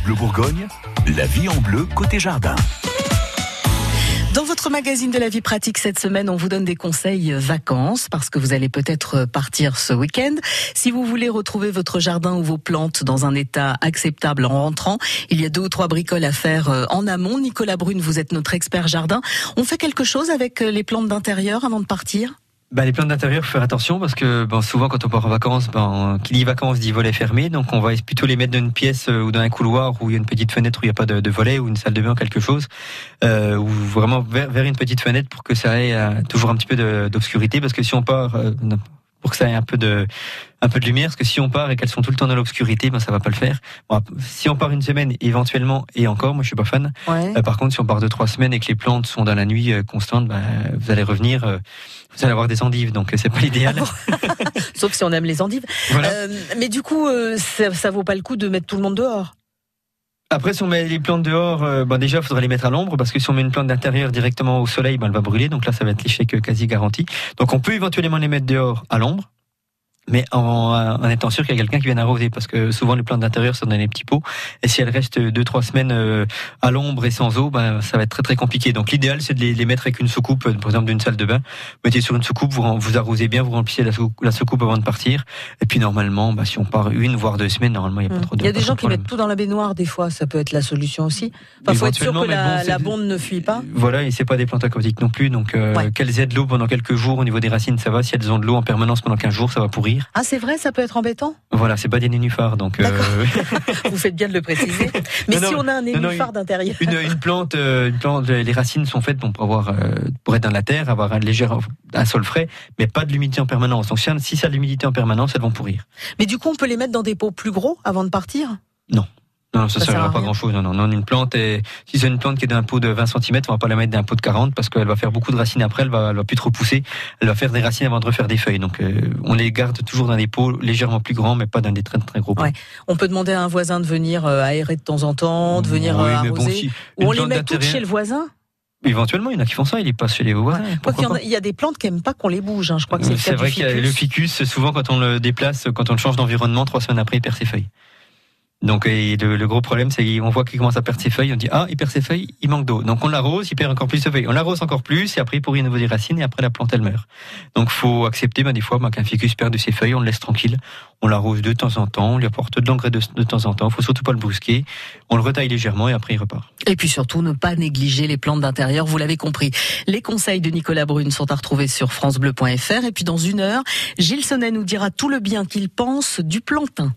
Bleu Bourgogne, la vie en bleu côté jardin. Dans votre magazine de la vie pratique cette semaine, on vous donne des conseils vacances parce que vous allez peut-être partir ce week-end. Si vous voulez retrouver votre jardin ou vos plantes dans un état acceptable en rentrant, il y a deux ou trois bricoles à faire euh, en amont. Nicolas Brune, vous êtes notre expert jardin. On fait quelque chose avec les plantes d'intérieur avant de partir? Bah, les plantes d'intérieur, faut faire attention parce que bon, souvent quand on part en vacances, ben, qui dit vacances dit volet fermé, donc on va plutôt les mettre dans une pièce euh, ou dans un couloir où il y a une petite fenêtre où il n'y a pas de, de, volet ou une salle de bain quelque chose, euh, ou vraiment vers, vers, une petite fenêtre pour que ça ait euh, toujours un petit peu d'obscurité parce que si on part euh, pour que ça ait un peu de un peu de lumière parce que si on part et qu'elles sont tout le temps dans l'obscurité ben ça va pas le faire. Bon, si on part une semaine éventuellement et encore moi je suis pas fan. Ouais. euh, par contre si on part deux trois semaines et que les plantes sont dans la nuit euh, constante ben, vous allez revenir euh, vous allez avoir des endives donc c'est pas l'idéal. Sauf si on aime les endives. Voilà. mais du coup ça, ça vaut pas le coup de mettre tout le monde dehors après, si on met les plantes dehors, euh, ben déjà, il faudra les mettre à l'ombre parce que si on met une plante d'intérieur directement au soleil, ben elle va brûler. Donc là, ça va être l'échec quasi garanti. Donc on peut éventuellement les mettre dehors à l'ombre mais en, en, étant sûr qu'il y a quelqu'un qui vient arroser, parce que souvent les plantes d'intérieur sont dans les petits pots, et si elles restent deux trois semaines euh, à l'ombre et sans eau, ben ça va être très très compliqué. Donc l'idéal c'est de les, les, mettre avec une soucoupe, par exemple d'une salle de bain. Vous mettez sur une soucoupe, vous, vous arrosez bien, vous remplissez la, sou, la soucoupe avant de partir, et puis normalement, ben, si on part une voire deux semaines, normalement il n'y a pas trop de. Il y a des gens qui mettent tout dans la baignoire des fois, ça peut être la solution aussi. Enfin, faut être sûr que la, bon, la bonde ne fuit pas. Voilà, et c'est pas des plantes aquatiques non plus, donc euh, Ouais. qu'elles aient de l'eau pendant quelques jours au niveau des racines, ça va. Si elles ont de l'eau en permanence pendant 15 jours, ça va pourrir. Ah c'est vrai, ça peut être embêtant. Voilà, c'est pas des nénuphars, donc. euh, Vous faites bien de le préciser. Mais Non, si non, on a un non, nénuphar d'intérieur. une, une plante, euh, une plante, les racines sont faites pour avoir, euh, pour être dans la terre, avoir un léger, un sol frais, mais pas de l'humidité en permanence. Donc si, si ça a de l'humidité en permanence, elles vont pourrir. Mais du coup, on peut les mettre dans des pots plus gros avant de partir? Non. Non, ça, ne servira pas rien. grand chose. Non, non, non, une plante est, si c'est une plante qui est d'un pot de 20 cm, on va pas la mettre d'un pot de 40 parce qu'elle va faire beaucoup de racines après, elle va, elle va plus trop pousser. Elle va faire des racines avant de refaire des feuilles. Donc, euh, on les garde toujours dans des pots légèrement plus grands, mais pas dans des très, très gros pots. Ouais. On peut demander à un voisin de venir euh, aérer de temps en temps, de venir Oui, euh, bon, arroser. si Ou une on les met toutes chez le voisin Éventuellement, il y en a qui font ça, ils les passent chez les voisins. Y, a, il y a des plantes qui aiment pas qu'on les bouge. hein. Je crois que c'est le cas vrai du qu'il y a le ficus. ficus, souvent quand on le déplace, quand on le change d'environnement, trois semaines après, il perd ses feuilles. Donc et le, gros problème, c'est qu'on voit qu'il commence à perdre ses feuilles, on dit ah il perd ses feuilles, il manque d'eau. Donc on l'arrose, il perd encore plus de feuilles. On l'arrose encore plus et après il pourrit à nouveau des racines et après la plante elle meurt. Donc faut accepter ben, des fois ben, qu'un ficus perde de ses feuilles, on le laisse tranquille, on l'arrose de temps en temps, on lui apporte de l'engrais de, temps en temps. Faut surtout pas le brusquer, on le retaille légèrement et après il repart. Et puis surtout, ne pas négliger les plantes d'intérieur, vous l'avez compris. Les conseils de Nicolas Brune sont à retrouver sur francebleu.fr. Et puis dans une heure, Gilles Sonnet nous dira tout le bien qu'il pense du plantain.